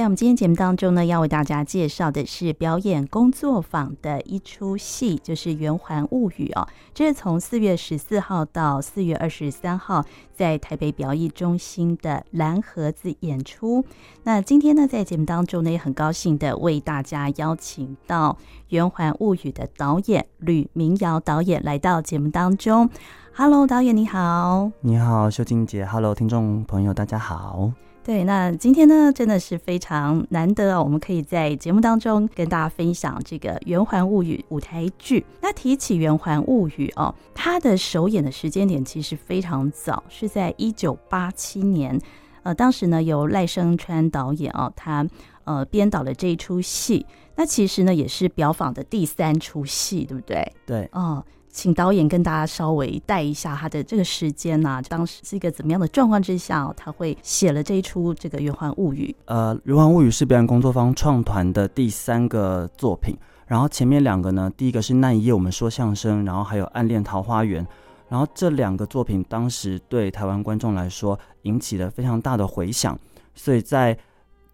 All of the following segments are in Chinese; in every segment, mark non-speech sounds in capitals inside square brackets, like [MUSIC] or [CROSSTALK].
在我们今天节目当中呢，要为大家介绍的是表演工作坊的一出戏，就是《圆环物语》哦。这是从四月十四号到四月二十三号，在台北表艺中心的蓝盒子演出。那今天呢，在节目当中呢，也很高兴的为大家邀请到《圆环物语》的导演吕明瑶导演来到节目当中。Hello，导演你好。你好，秀静姐。Hello，听众朋友，大家好。对，那今天呢，真的是非常难得哦，我们可以在节目当中跟大家分享这个《圆环物语》舞台剧。那提起《圆环物语》哦，它的首演的时间点其实非常早，是在一九八七年。呃，当时呢，由赖声川导演哦，他呃编导了这一出戏。那其实呢，也是表坊的第三出戏，对不对？对，哦。请导演跟大家稍微带一下他的这个时间呐、当时是一个怎么样的状况之下，他会写了这一出这个《圆环物语》。呃，《圆环物语》是表演工作坊创团的第三个作品，然后前面两个呢，第一个是那一夜我们说相声，然后还有暗恋桃花源，然后这两个作品当时对台湾观众来说引起了非常大的回响，所以在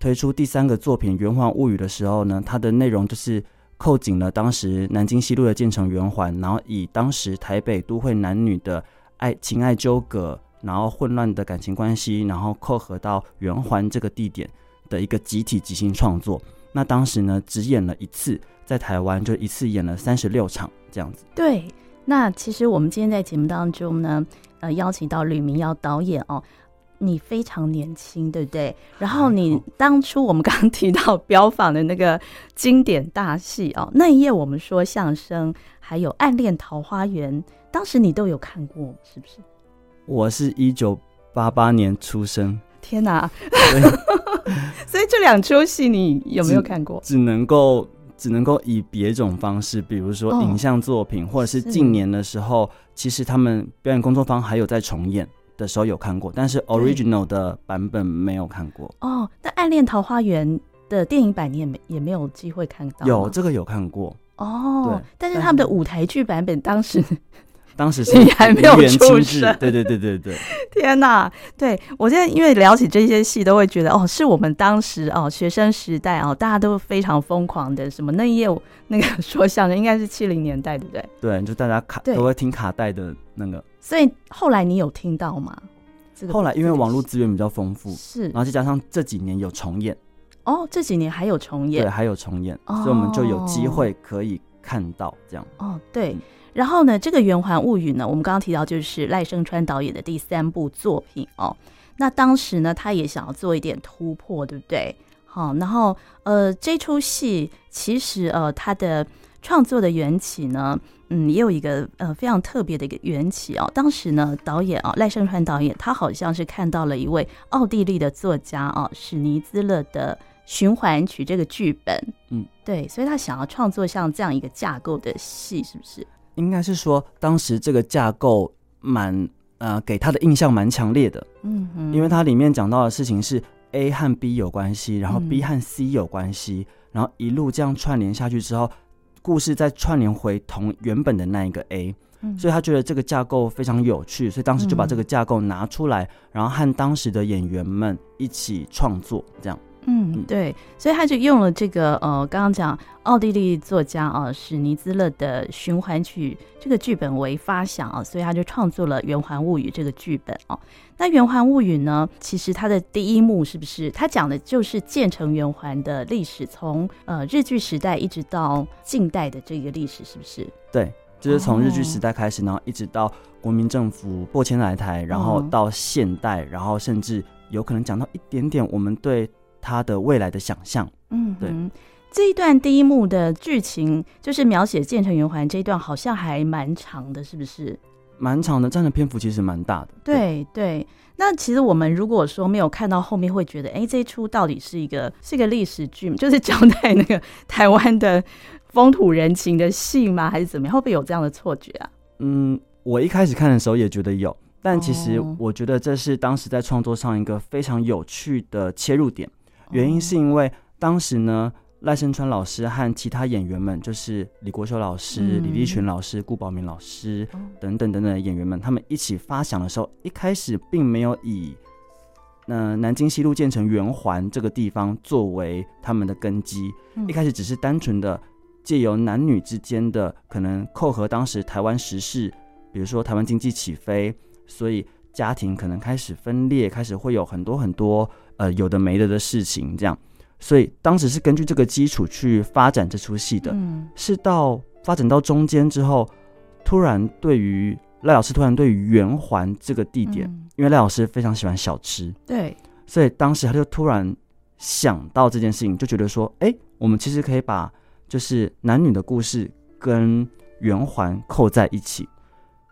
推出第三个作品《圆环物语》的时候呢，它的内容就是。扣紧了当时南京西路的建成圆环，然后以当时台北都会男女的爱情爱纠葛，然后混乱的感情关系，然后扣合到圆环这个地点的一个集体即兴创作。那当时呢，只演了一次，在台湾就一次演了三十六场这样子。对，那其实我们今天在节目当中呢，呃，邀请到吕明耀导演哦。你非常年轻，对不对？然后你当初我们刚刚提到标坊的那个经典大戏哦，那一夜我们说相声，还有《暗恋桃花源》，当时你都有看过，是不是？我是一九八八年出生。天哪！[LAUGHS] 所以这两出戏你有没有看过？只，只能够只能够以别种方式，比如说影像作品，哦、或者是近年的时候，其实他们表演工作坊还有在重演。的时候有看过，但是 original 的版本没有看过。哦，那《暗恋桃花源》的电影版你也没也没有机会看到。有这个有看过哦，对，但是他们的舞台剧版本当时。当时是你还没有出生，对对对对对。[LAUGHS] 天哪，对我现在因为聊起这些戏，都会觉得哦，是我们当时哦学生时代哦，大家都非常疯狂的什么那一夜那个 [LAUGHS] 说相声，应该是七零年代，对不对？对，就大家卡都会听卡带的那个。所以后来你有听到吗？这个后来因为网络资源比较丰富，是，然后再加上这几年有重演，哦，这几年还有重演，对，还有重演，所以我们就有机会可以看到这样。哦，对。嗯然后呢，这个《圆环物语》呢，我们刚刚提到就是赖声川导演的第三部作品哦。那当时呢，他也想要做一点突破，对不对？好，然后呃，这出戏其实呃，他的创作的缘起呢，嗯，也有一个呃非常特别的一个缘起哦。当时呢，导演啊赖声川导演，他好像是看到了一位奥地利的作家啊史尼兹勒的循环曲这个剧本，嗯，对，所以他想要创作像这样一个架构的戏，是不是？应该是说，当时这个架构蛮呃，给他的印象蛮强烈的。嗯嗯，因为它里面讲到的事情是 A 和 B 有关系，然后 B 和 C 有关系，嗯、然后一路这样串联下去之后，故事再串联回同原本的那一个 A，嗯，所以他觉得这个架构非常有趣，所以当时就把这个架构拿出来，然后和当时的演员们一起创作，这样。嗯，对，所以他就用了这个呃，刚刚讲奥地利作家啊史尼兹勒的循环曲这个剧本为发想啊，所以他就创作了《圆环物语》这个剧本哦。那《圆环物语》呢，其实它的第一幕是不是？它讲的就是建成圆环的历史，从呃日据时代一直到近代的这个历史，是不是？对，就是从日据时代开始，然后一直到国民政府破迁来台，然后到现代，然后甚至有可能讲到一点点我们对。他的未来的想象，嗯，对，这一段第一幕的剧情就是描写建成圆环这一段，好像还蛮长的，是不是？蛮长的，占的篇幅其实蛮大的。对对，对，那其实我们如果说没有看到后面，会觉得，哎，这一出到底是一个是一个历史剧，就是交代那个台湾的风土人情的戏吗？还是怎么样？会不会有这样的错觉啊？嗯，我一开始看的时候也觉得有，但其实我觉得这是当时在创作上一个非常有趣的切入点。原因是因为当时呢，赖声川老师和其他演员们，就是李国修老师、嗯、李立群老师、顾宝明老师等等等等的演员们，他们一起发想的时候，一开始并没有以呃南京西路建成圆环这个地方作为他们的根基。嗯、一开始只是单纯的借由男女之间的可能扣合当时台湾时事，比如说台湾经济起飞，所以家庭可能开始分裂，开始会有很多很多呃有的没的的事情这样。所以当时是根据这个基础去发展这出戏的。嗯，是到发展到中间之后，突然对于。赖老师突然对于圆环这个地点，嗯、因为赖老师非常喜欢小吃，对，所以当时他就突然想到这件事情，就觉得说，哎，我们其实可以把就是男女的故事跟圆环扣在一起，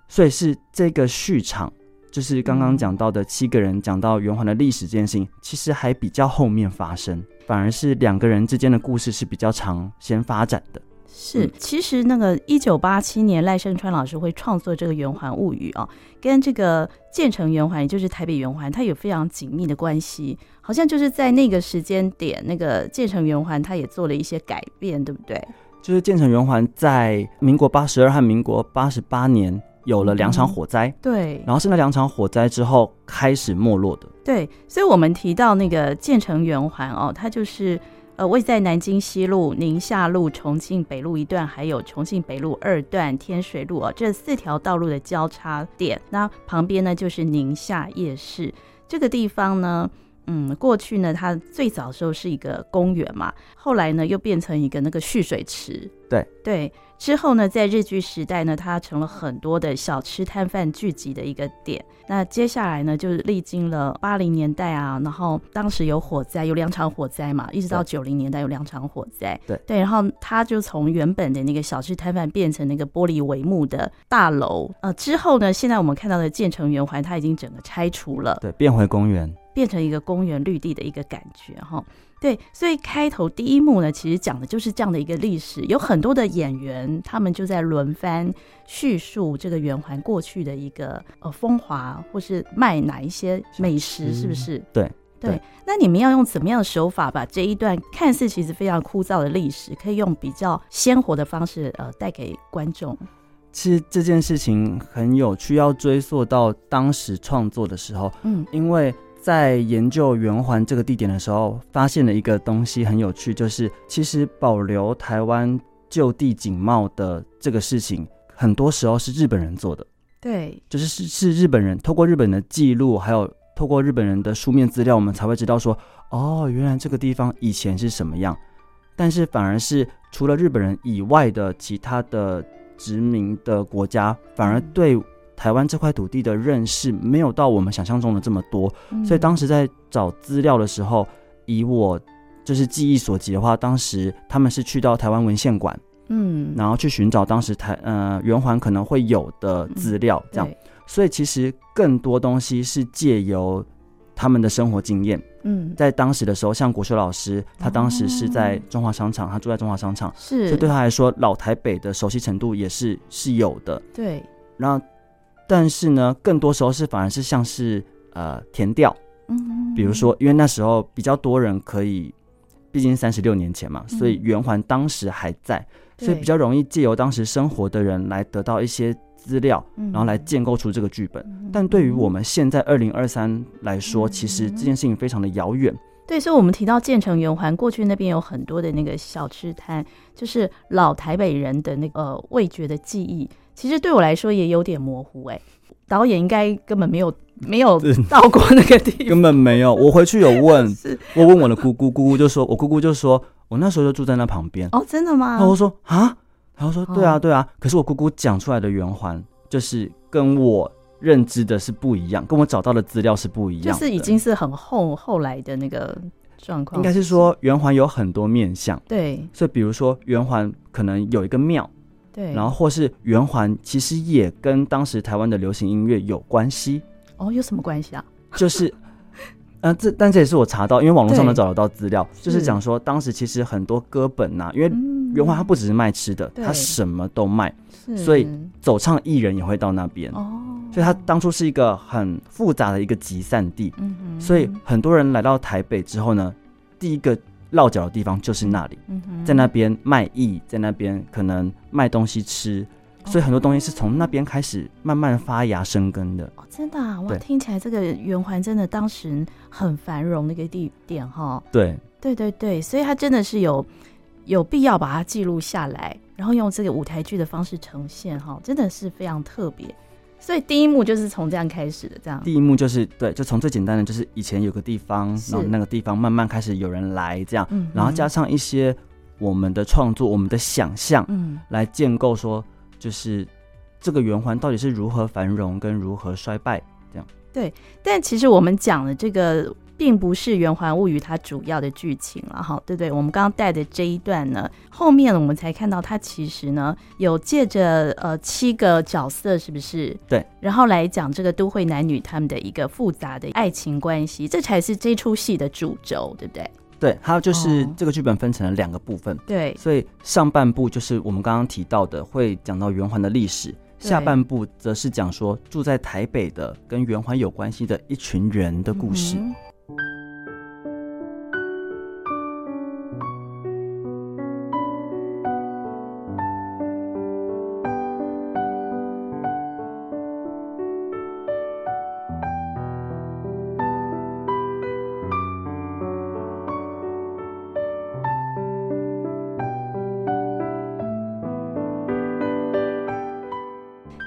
所以是这个序场，就是刚刚讲到的七个人讲到圆环的历史这件事情，其实还比较后面发生，反而是两个人之间的故事是比较长先发展的。是，其实那个一九八七年赖声川老师会创作这个《圆环物语》啊，跟这个建成圆环，也就是台北圆环，它有非常紧密的关系。好像就是在那个时间点，那个建成圆环，它也做了一些改变，对不对？就是建成圆环在民国八十二和民国八十八年有了两场火灾，嗯，对，然后是那两场火灾之后开始没落的。对，所以我们提到那个建成圆环哦，它就是。呃，位在南京西路、宁夏路、重庆北路一段，还有重庆北路二段、天水路啊，这四条道路的交叉点。那旁边呢，就是宁夏夜市。这个地方呢，嗯，过去呢，它最早时候是一个公园嘛，后来呢，又变成一个那个蓄水池。对对。之后呢，在日剧时代呢，它成了很多的小吃摊贩聚集的一个点。那接下来呢，就是历经了八零年代啊，然后当时有火灾，有两场火灾嘛，一直到九零年代有两场火灾。对对，然后它就从原本的那个小吃摊贩变成那个玻璃帷幕的大楼。呃，之后呢，现在我们看到的建成圆环，它已经整个拆除了，对，变回公园，变成一个公园绿地的一个感觉哈。对，所以开头第一幕呢，其实讲的就是这样的一个历史，有很多的演员，他们就在轮番叙述这个圆环过去的一个呃风华，或是卖哪一些美食，是不是？对对，对。那你们要用怎么样的手法，把这一段看似其实非常枯燥的历史，可以用比较鲜活的方式呃带给观众？其实这件事情很有趣，要追溯到当时创作的时候，嗯，因为。在研究圆环这个地点的时候，发现了一个东西很有趣，就是其实保留台湾就地景貌的这个事情，很多时候是日本人做的。对，就是是是日本人透过日本的记录，还有透过日本人的书面资料，我们才会知道说，哦，原来这个地方以前是什么样。但是反而是除了日本人以外的其他的殖民的国家，反而对。台湾这块土地的认识没有到我们想象中的这么多，嗯，所以当时在找资料的时候，以我就是记忆所及的话，当时他们是去到台湾文献馆，嗯，然后去寻找当时台呃圆环可能会有的资料，这样，嗯，所以其实更多东西是借由他们的生活经验，嗯，在当时的时候，像国修老师，他当时是在中华商场，他住在中华商场，是，所以对他来说，老台北的熟悉程度也是是有的，对，然后。但是呢，更多时候是反而是像是呃填调，嗯，比如说，因为那时候比较多人可以，毕竟三十六年前嘛，所以圆环当时还在，所以比较容易借由当时生活的人来得到一些资料，然后来建构出这个剧本。但对于我们现在二零二三来说，其实这件事情非常的遥远。对，所以，我们提到建成圆环，过去那边有很多的那个小吃摊，就是老台北人的那个呃味觉的记忆。其实对我来说也有点模糊哎，导演应该根本没有 [LAUGHS] 没有到过那个地方，根本没有。[LAUGHS] 我回去有问，我问我的姑姑，姑姑就说，我姑姑就说我那时候就住在那旁边。哦，真的吗？然后我说啊，然后说对啊对啊。可是我姑姑讲出来的圆环，就是跟我认知的是不一样，跟我找到的资料是不一样，就是已经是很后后来的那个状况。应该是说圆环有很多面相，对，所以比如说圆环可能有一个庙。对，然后或是圆环，其实也跟当时台湾的流行音乐有关系。哦，有什么关系啊？[LAUGHS] 就是，嗯、呃，这但这也是我查到，因为网络上能找得到资料，就是讲说当时其实很多歌本呐、啊，因为圆环它不只是卖吃的，它什么都卖，所以走唱艺人也会到那边。哦，所以它当初是一个很复杂的一个集散地。所以很多人来到台北之后呢，第一个。落脚的地方就是那里，在那边卖艺，在那边可能卖东西吃，所以很多东西是从那边开始慢慢发芽生根的。哦，真的啊，哇，听起来这个圆环真的当时很繁荣的一个地点哈。对，对对对，所以它真的是有有必要把它记录下来，然后用这个舞台剧的方式呈现哈，真的是非常特别。所以第一幕就是从这样开始的，这样。第一幕就是对，就从最简单的，就是以前有个地方，是然后那个地方慢慢开始有人来，这样，嗯然后加上一些我们的创作、我们的想象，嗯，来建构说，就是这个圆环到底是如何繁荣跟如何衰败，这样。对但其实我们讲的这个。并不是《圆环物语》它主要的剧情了哈，对不对？我们刚刚带的这一段呢，后面我们才看到它其实呢有借着呃七个角色，是不是？对。然后来讲这个都会男女他们的一个复杂的爱情关系，这才是这出戏的主轴，对不对？对，还有就是哦这个剧本分成了两个部分，对，所以上半部就是我们刚刚提到的，会讲到圆环的历史。下半部则是讲说住在台北的跟圆环有关系的一群人的故事。嗯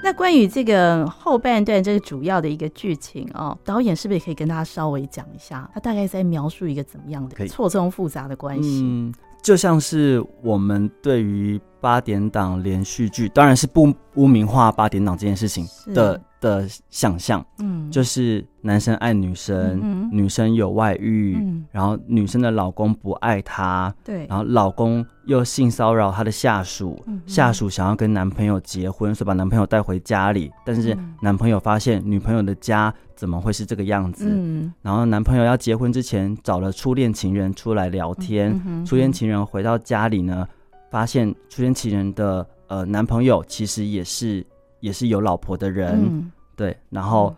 那关于这个后半段这个主要的一个剧情哦，导演是不是也可以跟大家稍微讲一下？他大概在描述一个怎么样的错综复杂的关系？嗯，就像是我们对于八点档连续剧，当然是不污名化八点档这件事情的的想象，嗯，就是男生爱女生，嗯女生有外遇，嗯。然后女生的老公不爱她，对，然后老公又性骚扰她的下属，嗯下属想要跟男朋友结婚，所以把男朋友带回家里，但是嗯。男朋友发现女朋友的家怎么会是这个样子？嗯，然后男朋友要结婚之前找了初恋情人出来聊天，初恋情人回到家里呢，发现初恋情人的呃男朋友其实也是也是有老婆的人，嗯对，然后。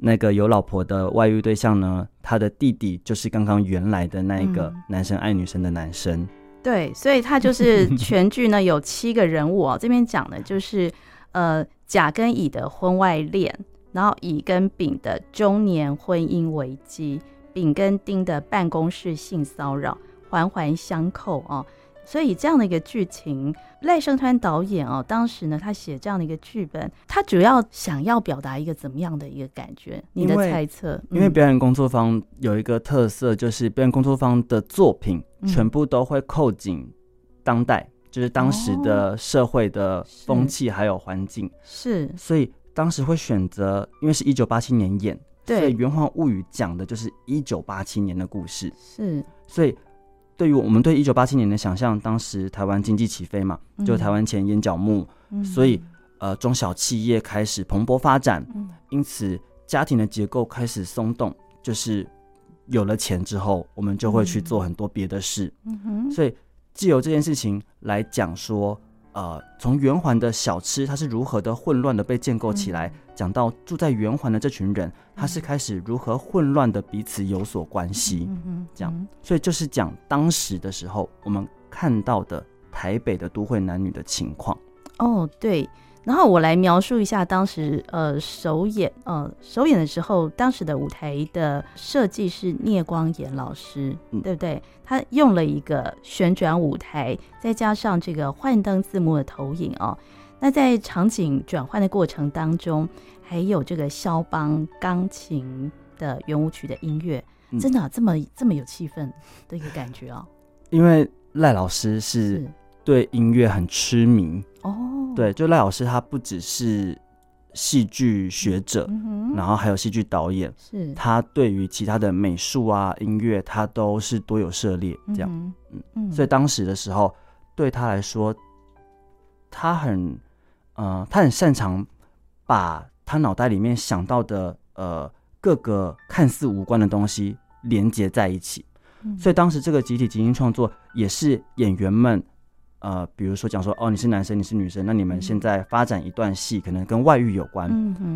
那个有老婆的外遇对象呢，他的弟弟就是刚刚原来的那一个嗯男生爱女生的男生。对，所以他就是全剧呢有七个人物哦，这边讲的就是呃甲跟乙的婚外恋，然后乙跟丙的中年婚姻危机，丙跟丁的办公室性骚扰，环环相扣哦。所以这样的一个剧情，赖声川导演哦，当时呢他写这样的一个剧本，他主要想要表达一个怎么样的一个感觉？你的猜测？因为嗯表演工作坊有一个特色，就是表演工作坊的作品嗯全部都会扣紧当代，就是当时的社会的风气还有环境，是所以当时会选择，因为是一九八七年演，对。所以《圆环物语》讲的就是一九八七年的故事，是，所以。对于我们对一九八七年的想象，当时台湾经济起飞嘛，就台湾前眼角目，嗯。所以呃中小企业开始蓬勃发展，嗯。因此家庭的结构开始松动，就是有了钱之后，我们就会去做很多别的事，嗯哼，所以借由这件事情来讲说，呃，从圆环的小吃它是如何的混乱的被建构起来，讲到住在圆环的这群人，他是开始如何混乱的彼此有所关系，嗯嗯，这样，所以就是讲当时的时候我们看到的台北的都会男女的情况。哦，对，然后我来描述一下当时呃首演呃首演的时候，当时的舞台的设计是聂光炎老师，嗯对不对？他用了一个旋转舞台，再加上这个幻灯字幕的投影哦。那在场景转换的过程当中，还有这个肖邦钢琴的圆舞曲的音乐，嗯真的、啊、这么这么有气氛的一个感觉哦。因为赖老师是对音乐很痴迷。哦，对，就赖老师他不只是戏剧学者，嗯然后还有戏剧导演，是。他对于其他的美术啊、音乐，他都是多有涉猎，这样，嗯嗯嗯，所以当时的时候，对他来说，他很，呃，他很擅长把他脑袋里面想到的呃各个看似无关的东西连接在一起，嗯。所以当时这个集体即兴创作也是演员们。呃，比如说讲说哦，你是男生，你是女生，那你们现在发展一段戏，可能跟外遇有关。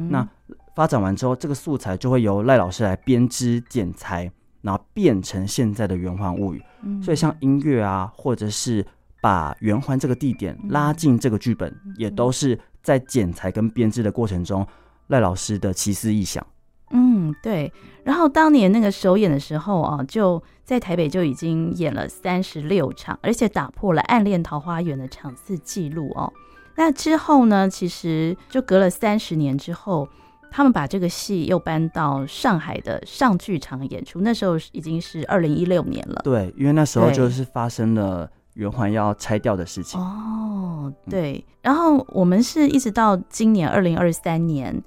那发展完之后，这个素材就会由赖老师来编织剪裁，然后变成现在的圆环物语。嗯所以像音乐啊，或者是把圆环这个地点拉进这个剧本，嗯、也都是在剪裁跟编织的过程中，赖老师的奇思异想。嗯，对。然后当年那个首演的时候啊，就在台北就已经演了三十六场，而且打破了《暗恋桃花源》的场次记录哦。那之后呢，其实就隔了三十年之后，他们把这个戏又搬到上海的上剧场演出。那时候已经是二零一六年了。对，因为那时候就是发生了圆环要拆掉的事情。哦，对。然后我们是一直到今年二零二三年。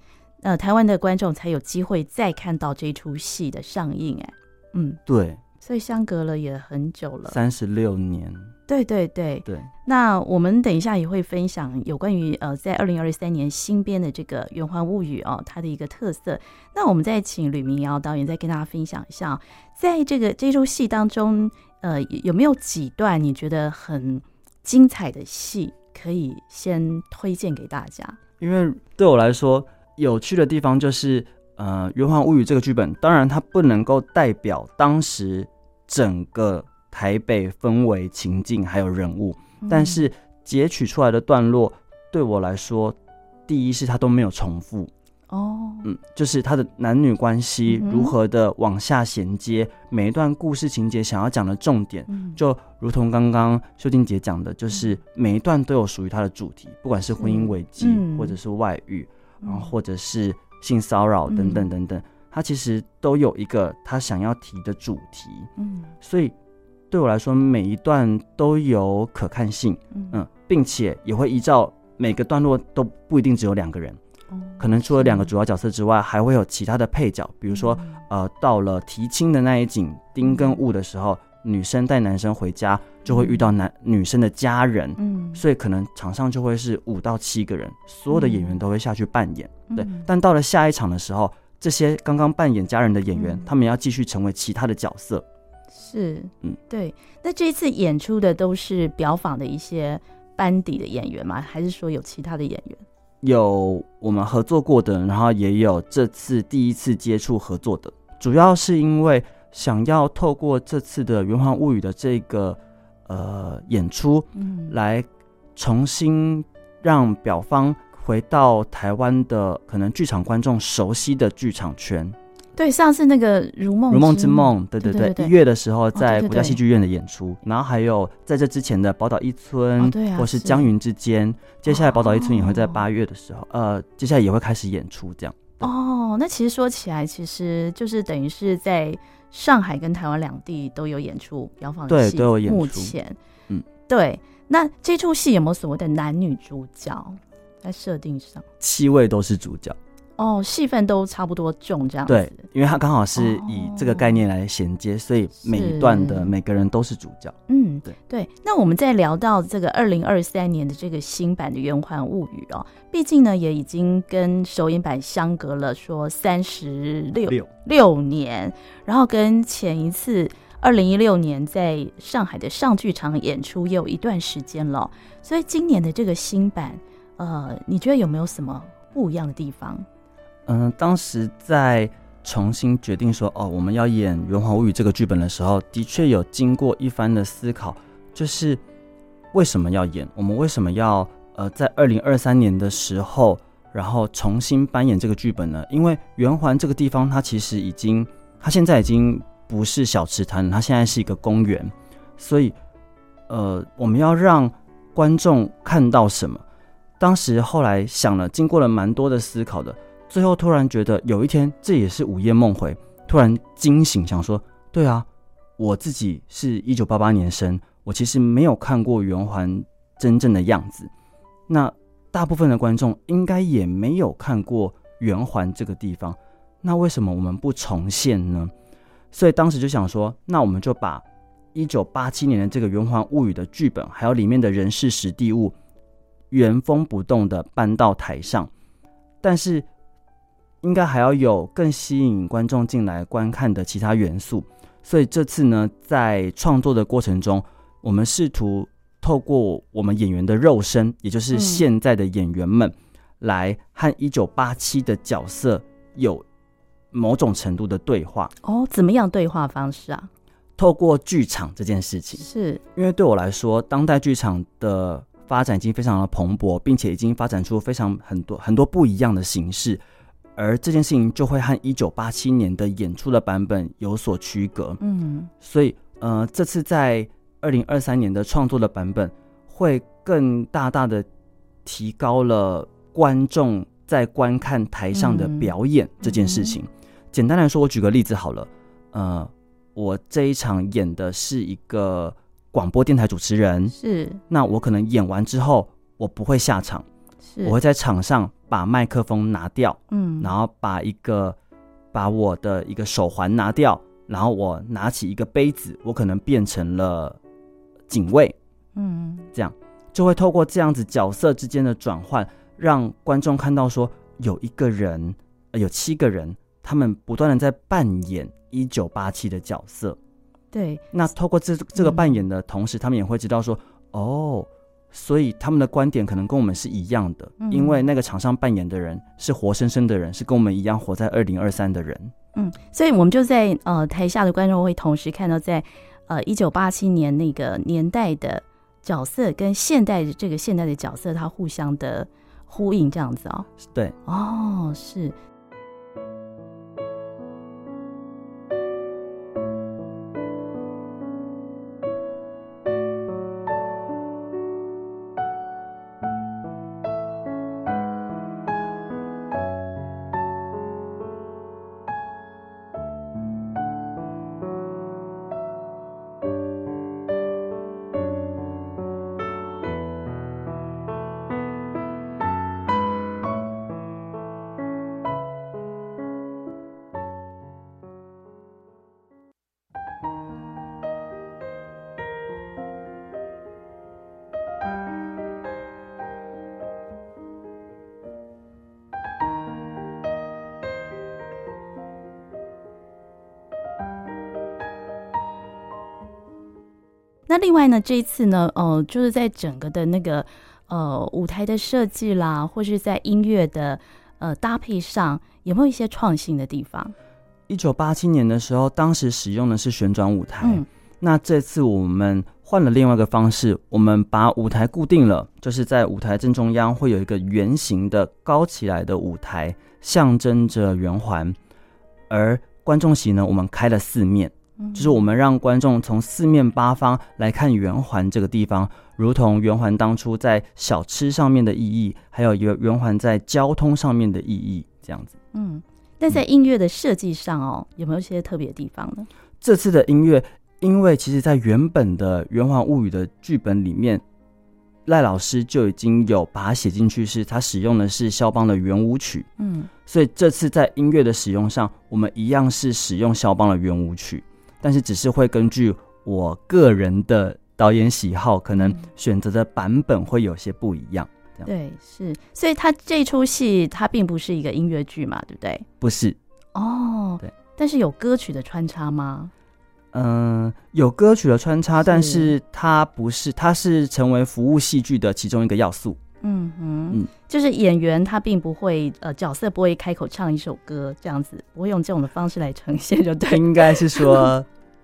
呃，台湾的观众才有机会再看到这出戏的上映，哎，嗯，对，所以相隔了也很久了，三十六年，对对对对。那我们等一下也会分享有关于呃，在二零二三年新编的这个《圆环物语》哦，它的一个特色。那我们再请吕明瑶导演再跟大家分享一下，在这个这出戏当中，呃，有没有几段你觉得很精彩的戏可以先推荐给大家？因为对我来说。有趣的地方就是，呃，《圆环物语》这个剧本，当然它不能够代表当时整个台北氛围、情境还有人物，嗯、但是截取出来的段落，对我来说，第一是它都没有重复。哦，嗯，就是它的男女关系如何的往下衔接，嗯、每一段故事情节想要讲的重点，嗯、就如同刚刚秀静姐讲的，就是每一段都有属于它的主题，不管是婚姻危机、嗯、或者是外遇。然后或者是性骚扰等等等等，他其实都有一个他想要提的主题，嗯，所以对我来说，每一段都有可看性，嗯，并且也会依照每个段落都不一定只有两个人，可能除了两个主要角色之外，还会有其他的配角，比如说呃，到了提亲的那一景丁跟雾的时候。女生带男生回家，就会遇到男、嗯、女生的家人，嗯，所以可能场上就会是五到七个人，所有的演员都会下去扮演，嗯、对。但到了下一场的时候，这些刚刚扮演家人的演员，嗯、他们要继续成为其他的角色，是，嗯，对。那这一次演出的都是表坊的一些班底的演员吗？还是说有其他的演员？有我们合作过的，然后也有这次第一次接触合作的，主要是因为。想要透过这次的《圆环物语》的这个呃演出，嗯，来重新让表方回到台湾的可能剧场观众熟悉的剧场圈。对，上次那个《如梦如梦之梦》，对对对，一月的时候在国家戏剧院的演出，然后还有在这之前的《宝岛一村》，或是《江云之间》，接下来《宝岛一村》也会在八月的时候，呃，接下来也会开始演出，这样。哦，那其实说起来，其实就是等于是在。上海跟台湾两地都有演出，标放戏对都有演出。目前，嗯，对。那这出戏有没有所谓的男女主角在设定上？七位都是主角。哦，戏份都差不多重这样子。对，因为它刚好是以这个概念来衔接，哦、所以每一段的每个人都是主角。嗯，对对。那我们在聊到这个二零二三年的这个新版的《圆环物语》哦，毕竟呢也已经跟首演版相隔了说三十六六年，然后跟前一次二零一六年在上海的上剧场演出也有一段时间了，所以今年的这个新版，呃，你觉得有没有什么不一样的地方？嗯，当时在重新决定说哦，我们要演《圆环物语》这个剧本的时候，的确有经过一番的思考，就是为什么要演？我们为什么要呃在二零二三年的时候，然后重新扮演这个剧本呢？因为圆环这个地方，它其实已经，它现在已经不是小吃摊，它现在是一个公园，所以呃，我们要让观众看到什么？当时后来想了，经过了蛮多的思考的。最后突然觉得有一天，这也是午夜梦回，突然惊醒，想说：对啊，我自己是一九八八年生，我其实没有看过圆环真正的样子。那大部分的观众应该也没有看过圆环这个地方，那为什么我们不重现呢？所以当时就想说，那我们就把一九八七年的这个圆环物语的剧本，还有里面的人事时地物，原封不动的搬到台上，但是。应该还要有更吸引观众进来观看的其他元素，所以这次呢，在创作的过程中，我们试图透过我们演员的肉身，也就是现在的演员们，来和一九八七的角色有某种程度的对话。哦，怎么样对话方式啊？透过剧场这件事情，是。因为对我来说，当代剧场的发展已经非常的蓬勃，并且已经发展出非常很多很多不一样的形式，而这件事情就会和一九八七年的演出的版本有所区隔。嗯，所以呃，这次在二零二三年的创作的版本，会更大大的提高了观众在观看台上的表演这件事情。嗯嗯、简单来说，我举个例子好了，呃。我这一场演的是一个广播电台主持人，是。那我可能演完之后，我不会下场，是。我会在场上把麦克风拿掉，嗯，然后把一个把我的一个手环拿掉，然后我拿起一个杯子，我可能变成了警卫，嗯，这样。就会透过这样子角色之间的转换，让观众看到说有一个人，呃，有七个人，他们不断的在扮演。一九八七的角色，对，那透过这这个扮演的同时，嗯、他们也会知道说，哦，所以他们的观点可能跟我们是一样的，嗯、因为那个场上扮演的人是活生生的人，是跟我们一样活在二零二三的人。嗯，所以我们就在呃台下的观众会同时看到在，在呃一九八七年那个年代的角色跟现代的这个现代的角色，它互相的呼应，这样子哦。对，哦，是。那另外呢，这一次呢，呃，就是在整个的那个呃舞台的设计啦，或是在音乐的呃搭配上，有没有一些创新的地方？一九八七年的时候，当时使用的是旋转舞台。嗯，那这次我们换了另外一个方式，我们把舞台固定了，就是在舞台正中央会有一个圆形的高起来的舞台，象征着圆环。而观众席呢，我们开了四面。就是我们让观众从四面八方来看圆环这个地方，如同圆环当初在小吃上面的意义，还有圆圆环在交通上面的意义，这样子。嗯，但在音乐的设计上哦，有没有一些特别的地方呢？这次的音乐，因为其实在原本的《圆环物语》的剧本里面，赖老师就已经有把它写进去，是他使用的是肖邦的圆舞曲。嗯，所以这次在音乐的使用上，我们一样是使用肖邦的圆舞曲。但是只是会根据我个人的导演喜好，可能选择的版本会有些不一样。这样。对，是，所以他这出戏它并不是一个音乐剧嘛，对不对？不是。哦，对。但是有歌曲的穿插吗？嗯，有歌曲的穿插，但是它不是，它是成为服务戏剧的其中一个要素。嗯哼，嗯，就是演员他并不会呃，角色不会开口唱一首歌这样子，不会用这种的方式来呈现，就对。应该是说。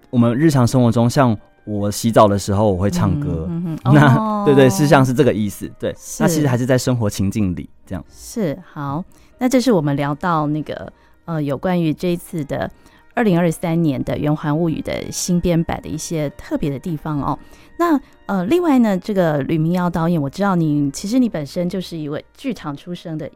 我们日常生活中，像我洗澡的时候，我会唱歌。嗯嗯、[LAUGHS] 那、哦、对对，是像是这个意思。对，那其实还是在生活情境里这样。是好，那这是我们聊到那个呃，有关于这一次的二零二三年的《圆环物语》的新编版的一些特别的地方哦。那呃，另外呢，这个吕明耀导演，我知道你其实你本身就是一位剧场出身的。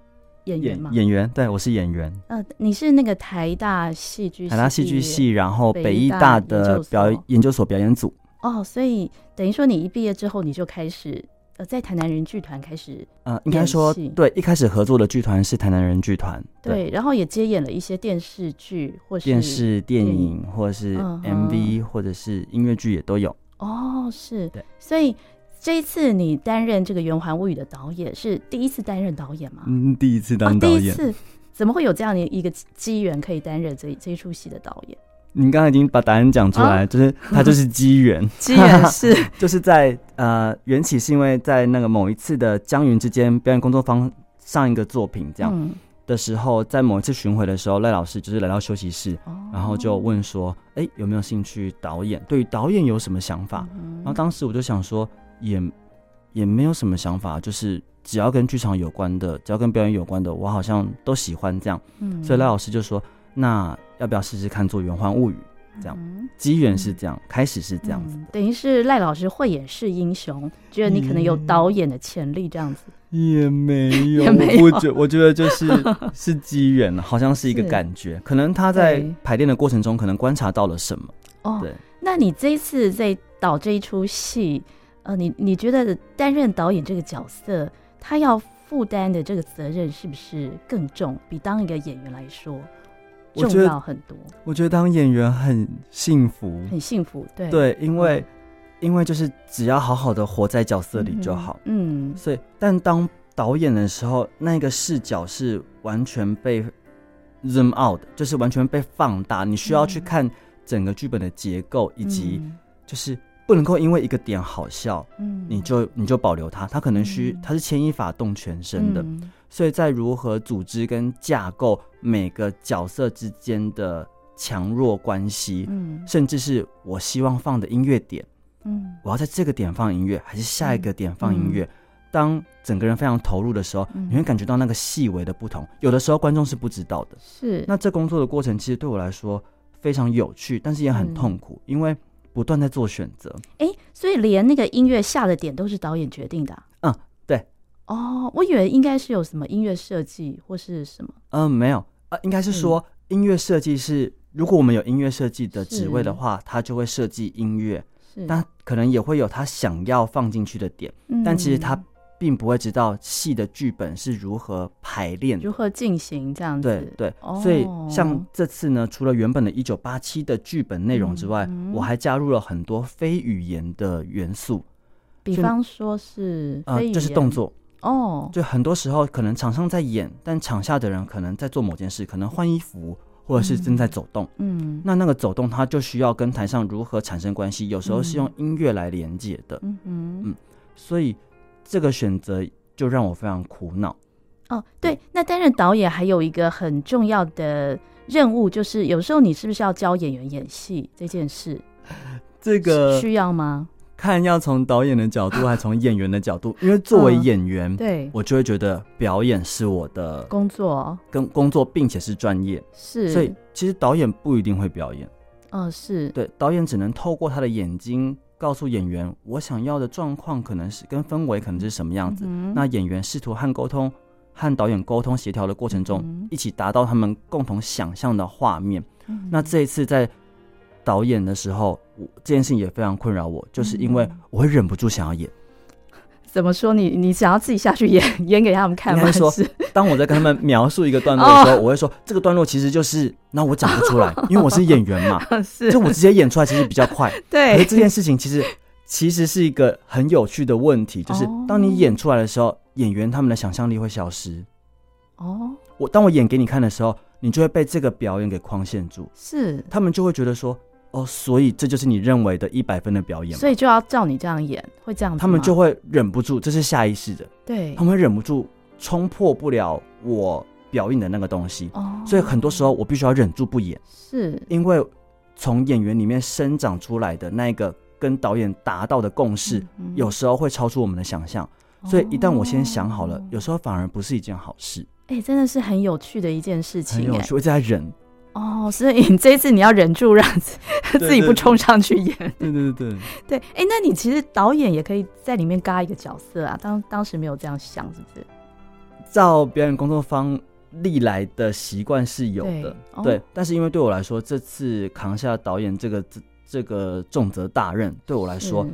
演员嘛？演员，对，我是演员。呃，你是那个台大戏剧台大戏剧系，然后北艺大的表演研究所表演组。哦，所以等于说你一毕业之后，你就开始呃，在台南人剧团开始呃，应该说对，一开始合作的剧团是台南人剧团，对，然后也接演了一些电视剧或是电视电影，或者是 MV 或者是音乐剧也都有。哦，是，对，所以。这一次你担任这个《圆环物语》的导演是第一次担任导演吗？嗯，第一次当导演。哦，第一次，怎么会有这样的一个机缘可以担任这这一出戏的导演？您刚才已经把答案讲出来，哦、就是他就是 [LAUGHS] 机缘，机缘是。[LAUGHS] 就是在呃缘起是因为在那个某一次的江云之间表演工作坊上一个作品这样，嗯、的时候，在某一次巡回的时候，赖老师就是来到休息室，哦、然后就问说：“哎，有没有兴趣导演？对于导演有什么想法？”嗯、然后当时我就想说，也也没有什么想法，就是只要跟剧场有关的，只要跟表演有关的，我好像都喜欢这样。嗯、所以赖老师就说：“那要不要试试看做《圆环物语》？”这样，机缘是这样，嗯、开始是这样子、嗯，等于是赖老师慧眼识英雄，觉得你可能有导演的潜力，这样子也没有，[LAUGHS] 也没有我觉我觉得就是 [LAUGHS] 是机缘，好像是一个感觉，可能他在排练的过程中，可能观察到了什么。哦，对，那你这一次在导这一出戏，呃，你你觉得担任导演这个角色，他要负担的这个责任是不是更重？比当一个演员来说？重要很多，我觉得当演员很幸福，很幸福，对。对，因为、嗯、因为就是只要好好的活在角色里就好，嗯，嗯，所以但当导演的时候，那个视角是完全被 zoom out 的，就是完全被放大，你需要去看整个剧本的结构，以及就是不能够因为一个点好笑，嗯，你就你就保留它，它可能需它是牵一发动全身的。嗯所以在如何组织跟架构每个角色之间的强弱关系，嗯，甚至是我希望放的音乐点，嗯，我要在这个点放音乐，还是下一个点放音乐？嗯、当整个人非常投入的时候，嗯、你会感觉到那个细微的不同。有的时候观众是不知道的，是。那这工作的过程其实对我来说非常有趣，但是也很痛苦，嗯、因为不断在做选择。哎、欸，所以连那个音乐下的点都是导演决定的、啊。哦，我以为应该是有什么音乐设计或是什么。嗯，没有，呃，应该是说音乐设计是，如果我们有音乐设计的职位的话，他就会设计音乐，是，但可能也会有他想要放进去的点，但其实他并不会知道戏的剧本是如何排练、如何进行这样子。对对，所以像这次呢，除了原本的一九八七的剧本内容之外，我还加入了很多非语言的元素，比方说是呃，就是动作。哦，就很多时候可能场上在演，但场下的人可能在做某件事，可能换衣服，或者是正在走动。嗯，那那个走动，它就需要跟台上如何产生关系，有时候是用音乐来连接的。嗯嗯，所以这个选择就让我非常苦恼。哦，对，那担任导演还有一个很重要的任务，就是有时候你是不是要教演员演戏这件事？这个需要吗？看要从导演的角度，还是从演员的角度？因为作为演员，对，我就会觉得表演是我的工作，跟工作，并且是专业。是，所以其实导演不一定会表演。嗯，是对，导演只能透过他的眼睛告诉演员，我想要的状况可能是跟氛围可能是什么样子。那演员试图和沟通，和导演沟通协调的过程中，一起达到他们共同想象的画面。那这一次在。导演的时候，我这件事情也非常困扰我，就是因为我会忍不住想要演。怎么说你？你你想要自己下去演演给他们看吗？说，当我在跟他们描述一个段落的时候，我会说这个段落其实就是……那我讲不出来，[LAUGHS] 因为我是演员嘛，[LAUGHS] 是就我直接演出来其实比较快。对，可是这件事情其实其实是一个很有趣的问题，就是当你演出来的时候，演员他们的想象力会消失。哦，我当我演给你看的时候，你就会被这个表演给框限住，是他们就会觉得说。哦，所以这就是你认为的一百分的表演吗？所以就要照你这样演，会这样子。他们就会忍不住，这是下意识的。对，他们会忍不住冲破不了我表演的那个东西。哦，所以很多时候我必须要忍住不演，是因为从演员里面生长出来的那个跟导演达到的共识，嗯嗯，有时候会超出我们的想象。所以一旦我先想好了，有时候反而不是一件好事。哎，真的是很有趣的一件事情，很有趣，我在忍。哦，所以你这一次你要忍住让自己不冲上去演。对对对对对，哎、[LAUGHS] 欸，那你其实导演也可以在里面嘎一个角色啊。当当时没有这样想，是不是？照表演工作方历来的习惯是有的，对，哦、但是因为对我来说，这次扛下导演这个这这个重责大任，对我来说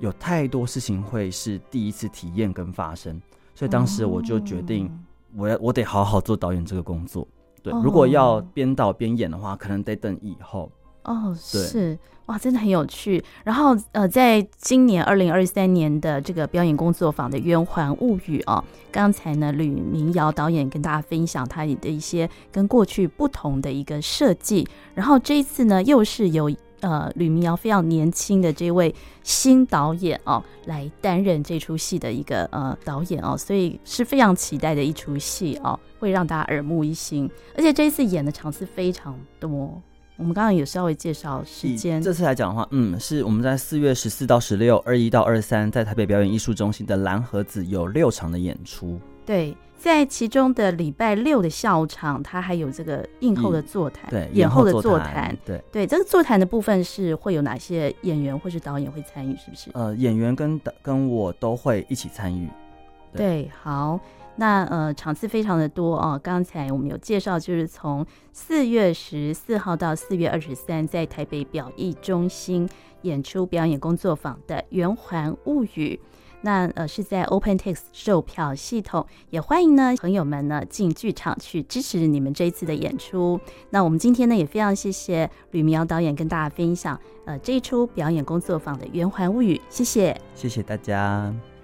有太多事情会是第一次体验跟发生，所以当时我就决定，我要我得好好做导演这个工作。对，如果要边导边演的话，可能得等以后。哦，对是哇，真的很有趣。然后呃，在今年二零二三年的这个表演工作坊的《圆环物语》哦，刚才呢，吕明瑶导演跟大家分享他的一些跟过去不同的一个设计。然后这一次呢，又是由呃吕明瑶非常年轻的这位新导演哦，来担任这出戏的一个呃导演哦，所以是非常期待的一出戏哦，会让大家耳目一新，而且这一次演的场次非常多。我们刚刚有稍微介绍时间，这次来讲的话，嗯，是我们在四月十四到十六，二一到二三，在台北表演艺术中心的蓝盒子有六场的演出。对。在其中的礼拜六的下午场，它还有这个映后的座谈，对，演后的座谈，对对，这个座谈的部分是会有哪些演员或是导演会参与，是不是？呃，演员跟跟我都会一起参与。对，对好，那呃场次非常的多哦。刚才我们有介绍，就是从四月十四号到四月二十三，在台北表艺中心演出表演工作坊的《圆环物语》。那呃是在 open tex 售票系统，也欢迎呢朋友们呢进剧场去支持你们这一次的演出。那我们今天呢也非常谢谢吕明瑶导演跟大家分享呃这一出表演工作坊的《圆环物语》，谢谢，谢谢大家。